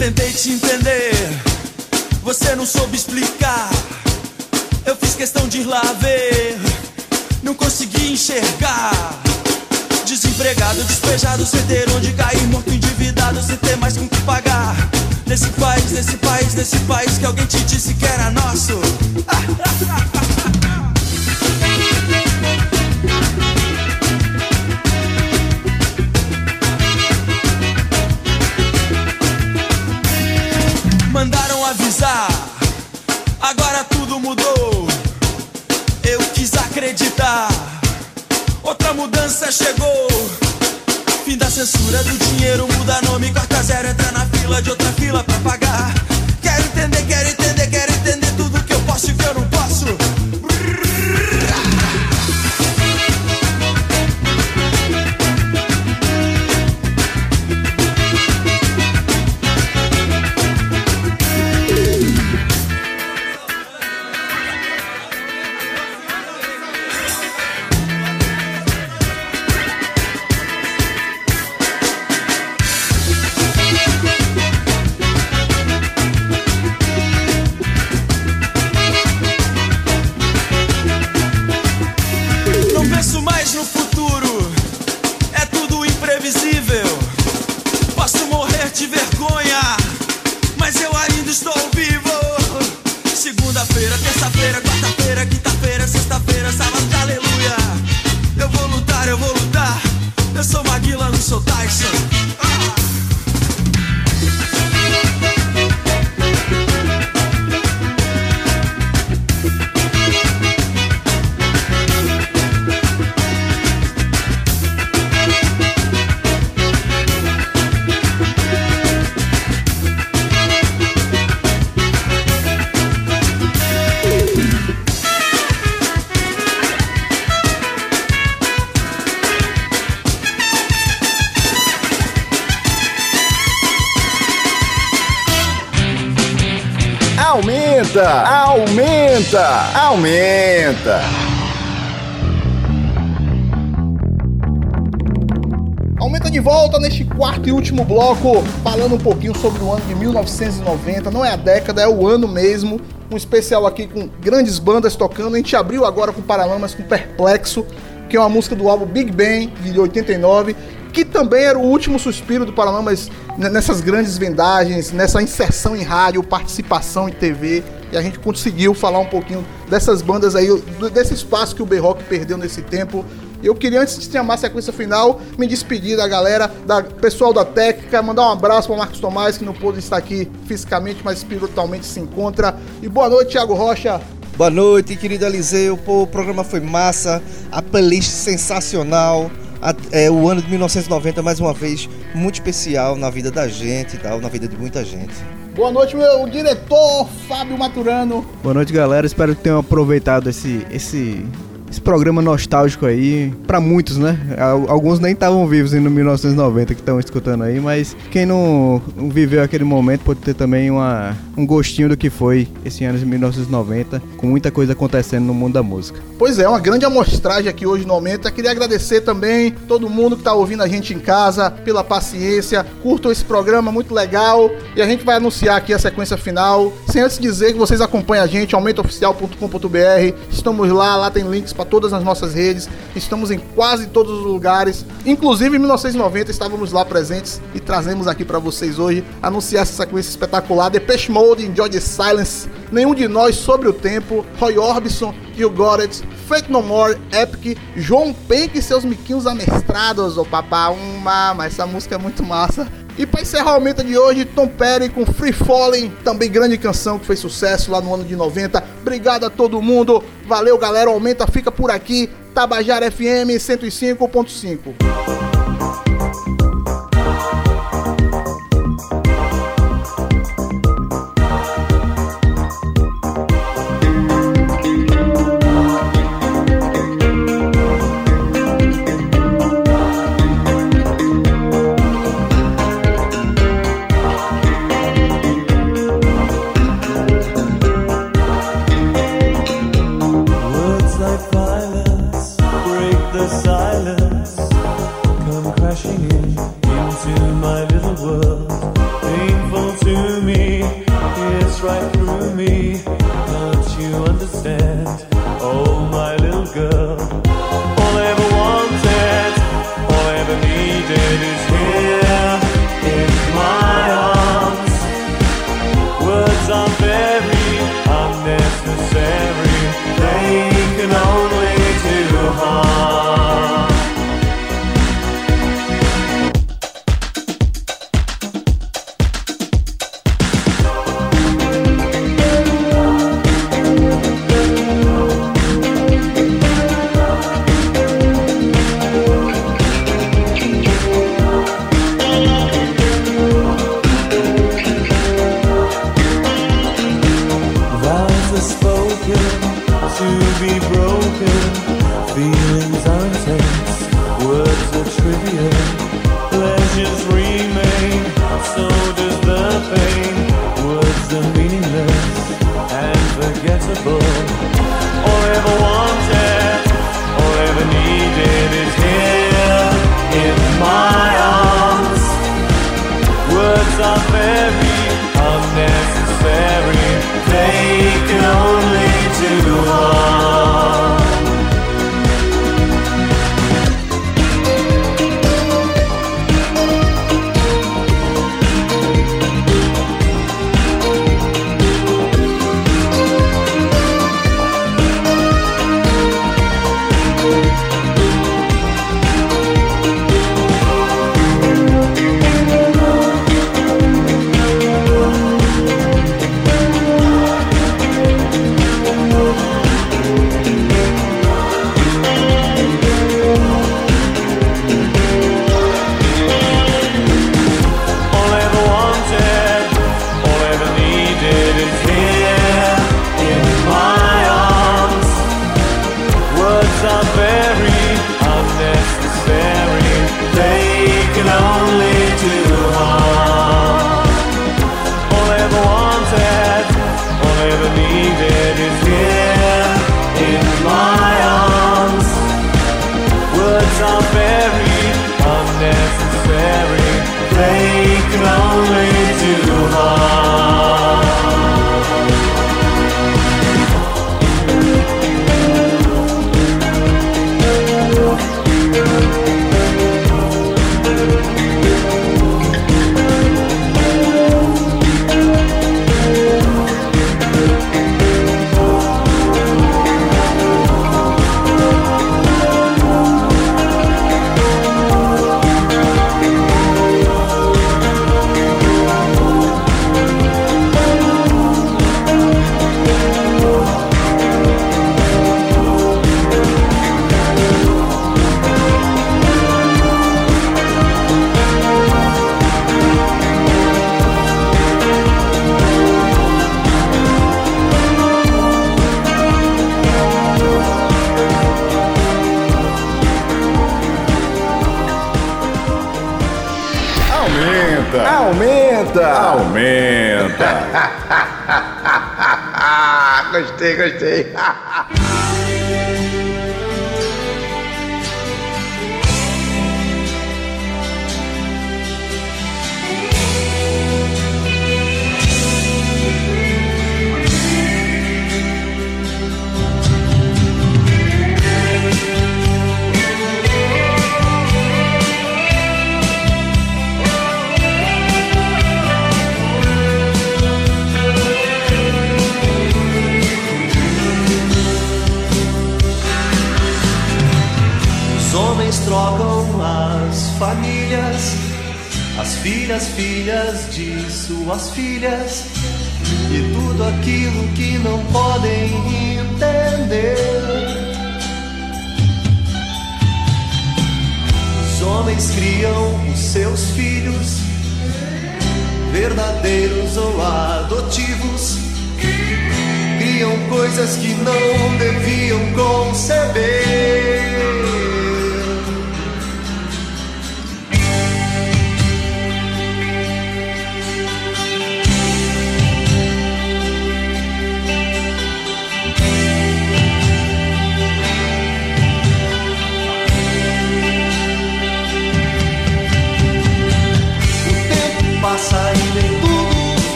S18: Tentei te entender, você não soube explicar. Eu fiz questão de ir lá ver, não consegui enxergar. Desempregado, despejado, sem ter onde cair, morto, endividado, sem ter mais com que pagar. Nesse país, nesse país, nesse país que alguém te disse que era nosso. Mandaram avisar, mudança chegou. Fim da censura do dinheiro, muda nome, corta zero, entra na fila de outra fila pra pagar.
S1: Bloco, falando um pouquinho sobre o ano de 1990. Não é a década, é o ano mesmo. Um especial aqui com grandes bandas tocando. A gente abriu agora com Paralamas com Perplexo, que é uma música do álbum Big Bang de 89, que também era o último suspiro do Paralamas nessas grandes vendagens, nessa inserção em rádio, participação em TV. E a gente conseguiu falar um pouquinho dessas bandas aí, desse espaço que o B-Rock perdeu nesse tempo. Eu queria, antes de chamar a sequência final, me despedir da galera, da pessoal da técnica, mandar um abraço para Marcos Tomás, que não pôde estar aqui fisicamente, mas espiritualmente se encontra. E boa noite, Thiago Rocha.
S2: Boa noite, querido Eliseu. Pô, o programa foi massa, a playlist sensacional. A- é, o ano de 1990, mais uma vez, muito especial na vida da gente e tal, na vida de muita gente.
S1: Boa noite, meu diretor Fábio Maturano.
S3: Boa noite, galera. Espero que tenham aproveitado esse, esse, esse programa nostálgico aí. Pra muitos, né? Al- Alguns nem estavam vivos em 1990 que estão escutando aí, mas quem não não viveu aquele momento pode ter também uma, um gostinho do que foi esse ano de 1990, com muita coisa acontecendo no mundo da música.
S1: Pois é, uma grande amostragem aqui hoje no Aumenta. Queria agradecer também todo mundo que tá ouvindo a gente em casa pela paciência. Curtam esse programa, muito legal. E a gente vai anunciar aqui a sequência final. Sem antes dizer que vocês acompanham a gente, aumentaoficial.com.br. Estamos lá, lá tem links para todas as nossas redes. Estamos em quase todos os lugares. Inclusive em 1990 estávamos lá presentes e trazemos aqui para vocês hoje anunciar essa sequência espetacular. Depeche Mode, Enjoy the Silence, Nenhum de Nós Sobre o Tempo, Roy Orbison, You Got It, No More, Epic, João Penck e seus miquinhos amestrados, ô papá, uma, mas essa música é muito massa. E para encerrar o aumento de hoje, Tom Petty com Free Falling, também grande canção que fez sucesso lá no ano de 90. Obrigado a todo mundo, valeu galera, aumenta fica por aqui, Tabajara FM 105.5.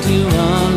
S5: to
S17: understand.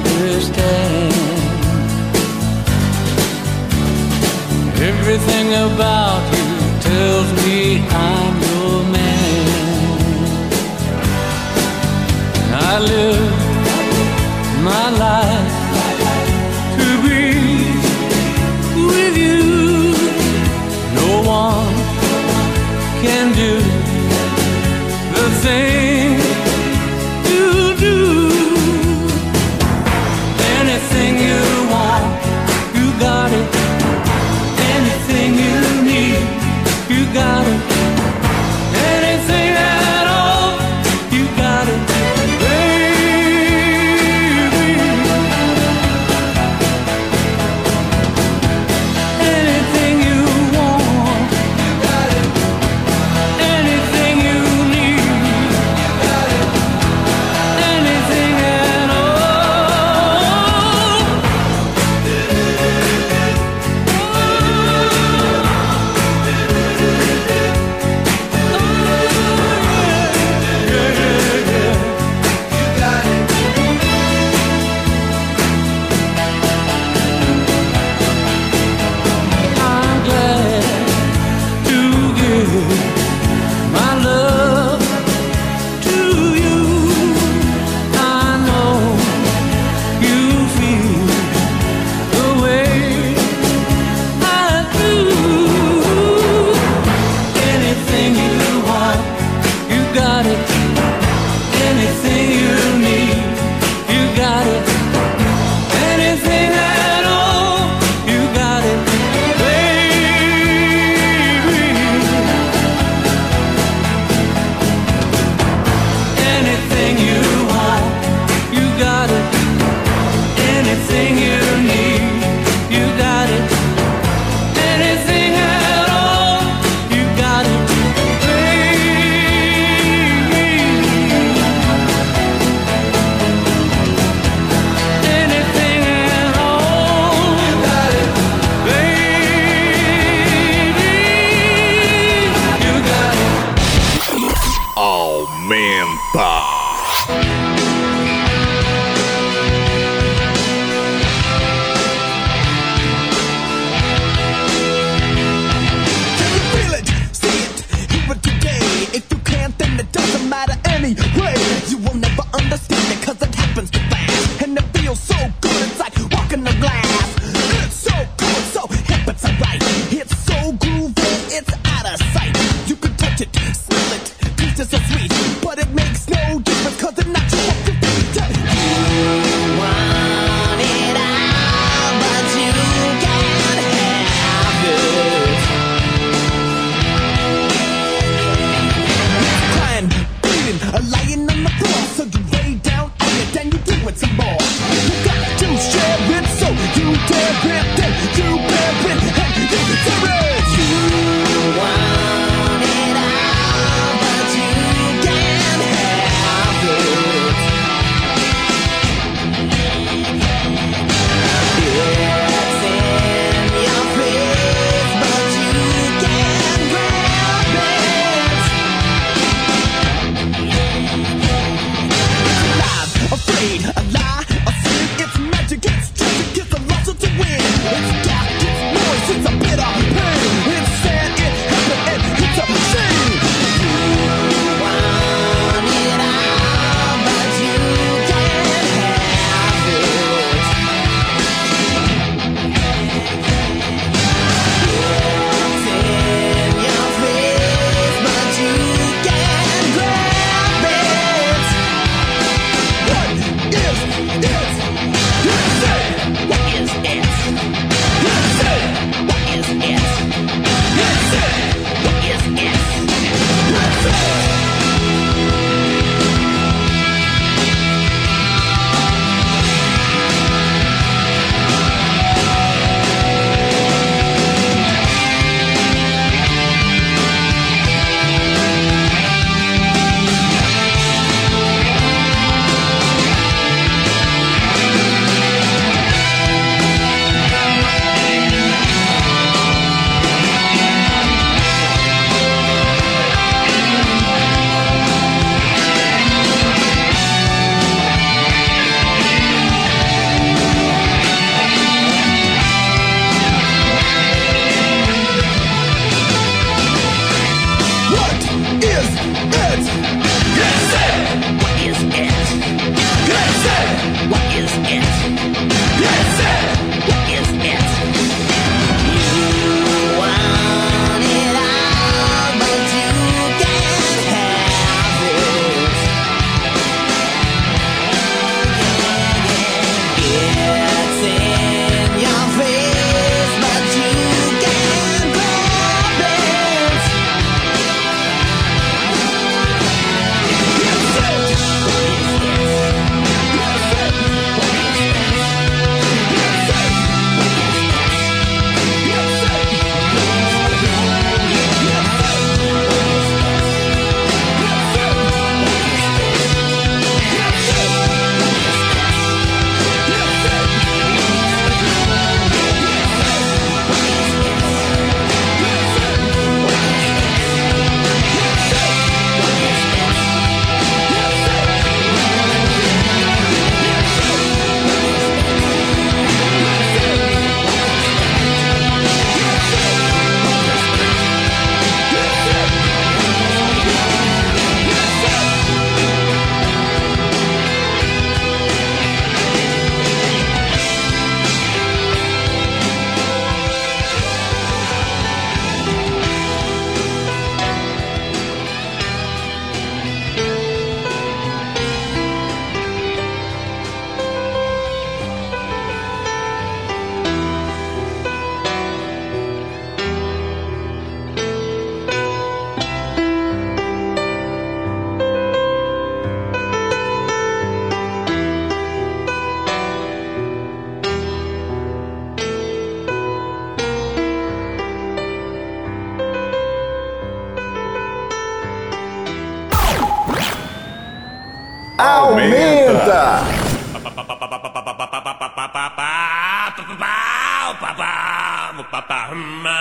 S5: الرحمن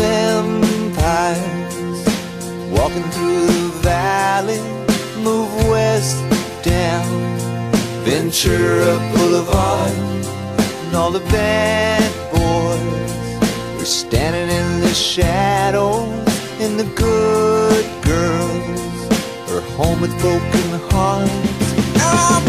S5: vampires walking through the valley. Move west down Ventura Boulevard, and all the bad boys were standing in the shadows, and the good girls are home with broken hearts.
S6: Oh!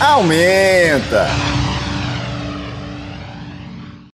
S6: Aumenta.